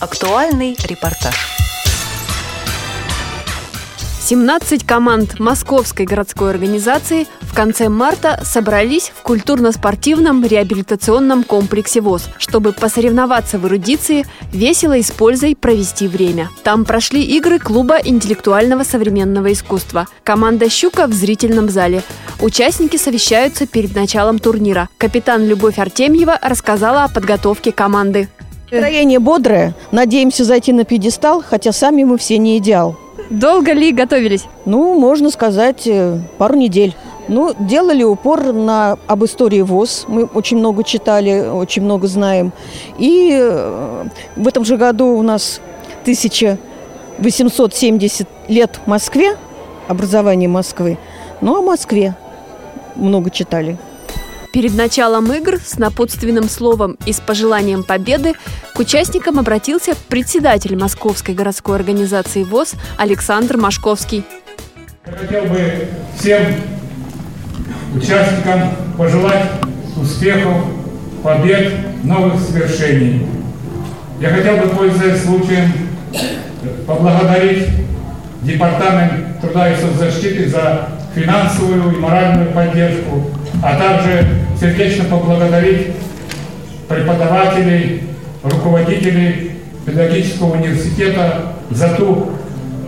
Актуальный репортаж. 17 команд Московской городской организации в конце марта собрались в культурно-спортивном реабилитационном комплексе ВОЗ, чтобы посоревноваться в эрудиции, весело и с пользой провести время. Там прошли игры клуба интеллектуального современного искусства. Команда «Щука» в зрительном зале. Участники совещаются перед началом турнира. Капитан Любовь Артемьева рассказала о подготовке команды. Настроение бодрое. Надеемся зайти на пьедестал, хотя сами мы все не идеал. Долго ли готовились? Ну, можно сказать, э, пару недель. Ну, делали упор на об истории ВОЗ. Мы очень много читали, очень много знаем. И э, в этом же году у нас 1870 лет Москве, образование Москвы. Ну, о Москве много читали. Перед началом игр с напутственным словом и с пожеланием победы к участникам обратился председатель Московской городской организации ВОЗ Александр Машковский. Я хотел бы всем участникам пожелать успехов, побед, новых свершений. Я хотел бы, пользуясь случаем, поблагодарить Департамент труда и соцзащиты за финансовую и моральную поддержку, а также сердечно поблагодарить преподавателей, руководителей педагогического университета за ту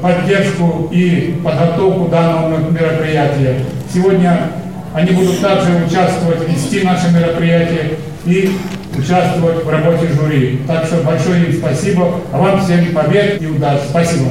поддержку и подготовку данного мероприятия. Сегодня они будут также участвовать, вести наше мероприятие и участвовать в работе жюри. Так что большое им спасибо, а вам всем побед и удачи. Спасибо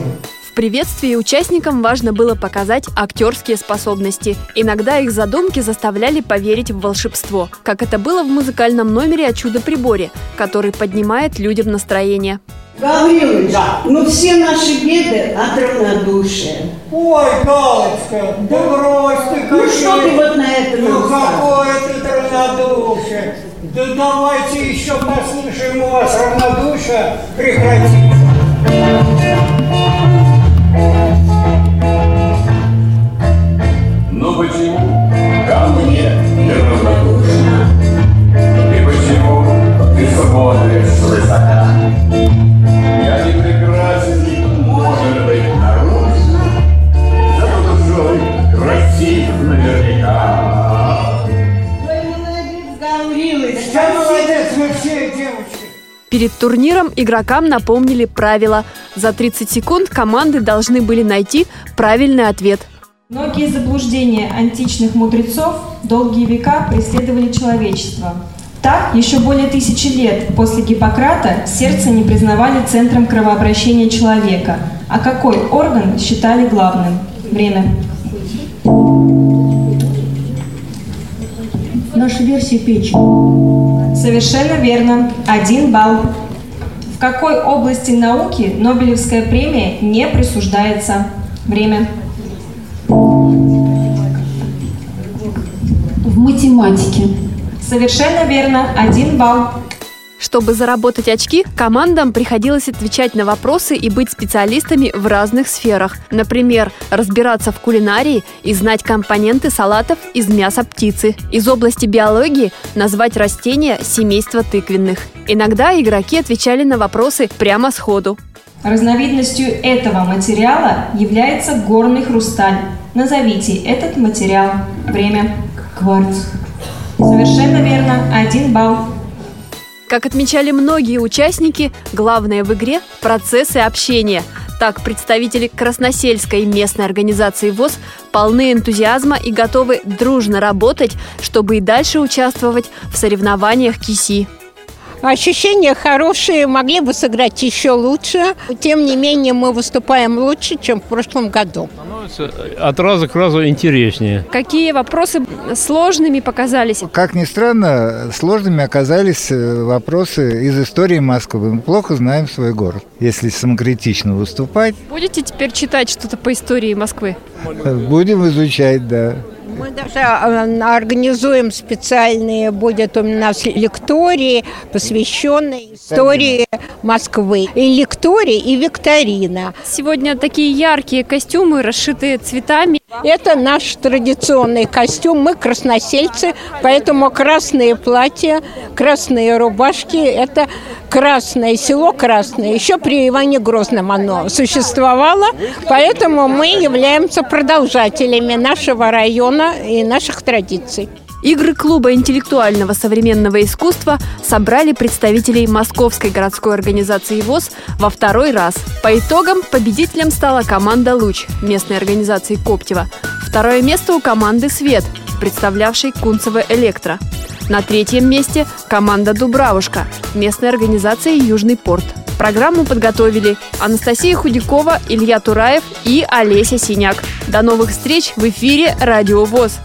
приветствии участникам важно было показать актерские способности. Иногда их задумки заставляли поверить в волшебство, как это было в музыкальном номере о чудо-приборе, который поднимает людям настроение. Гаврилович, да. ну все наши беды от равнодушия. Ой, Галочка, да, да брось ты Ну что ты вот на это Ну какое тут равнодушие? Да давайте еще послушаем у вас равнодушие прекратится. Вы все, девочки. Перед турниром игрокам напомнили правила. За 30 секунд команды должны были найти правильный ответ. Многие заблуждения античных мудрецов долгие века преследовали человечество. Так, еще более тысячи лет после Гиппократа сердце не признавали центром кровообращения человека. А какой орган считали главным? Время. Наша версия печень. Совершенно верно. Один балл. В какой области науки Нобелевская премия не присуждается? Время. В математике. Совершенно верно. Один балл. Чтобы заработать очки, командам приходилось отвечать на вопросы и быть специалистами в разных сферах. Например, разбираться в кулинарии и знать компоненты салатов из мяса птицы. Из области биологии назвать растения семейства тыквенных. Иногда игроки отвечали на вопросы прямо сходу. Разновидностью этого материала является горный хрусталь. Назовите этот материал. Время. Кварц. Совершенно верно. Один балл. Как отмечали многие участники, главное в игре – процессы общения. Так, представители Красносельской местной организации ВОЗ полны энтузиазма и готовы дружно работать, чтобы и дальше участвовать в соревнованиях КИСИ. Ощущения хорошие, могли бы сыграть еще лучше. Тем не менее, мы выступаем лучше, чем в прошлом году. Становится от раза к разу интереснее. Какие вопросы сложными показались? Как ни странно, сложными оказались э, вопросы из истории Москвы. Мы плохо знаем свой город, если самокритично выступать. Будете теперь читать что-то по истории Москвы? Будем изучать, да. Мы даже организуем специальные, будет у нас лектории, посвященные истории Москвы. И лектории, и викторина. Сегодня такие яркие костюмы, расшитые цветами. Это наш традиционный костюм. Мы красносельцы, поэтому красные платья, красные рубашки – это Красное село Красное. Еще при Иване Грозном оно существовало, поэтому мы являемся продолжателями нашего района и наших традиций. Игры клуба интеллектуального современного искусства собрали представителей Московской городской организации ВОЗ во второй раз. По итогам победителем стала команда «Луч» местной организации Коптева. Второе место у команды «Свет», представлявшей Кунцево Электро. На третьем месте команда «Дубравушка» местной организации «Южный порт». Программу подготовили Анастасия Худякова, Илья Тураев и Олеся Синяк. До новых встреч в эфире «Радио ВОЗ».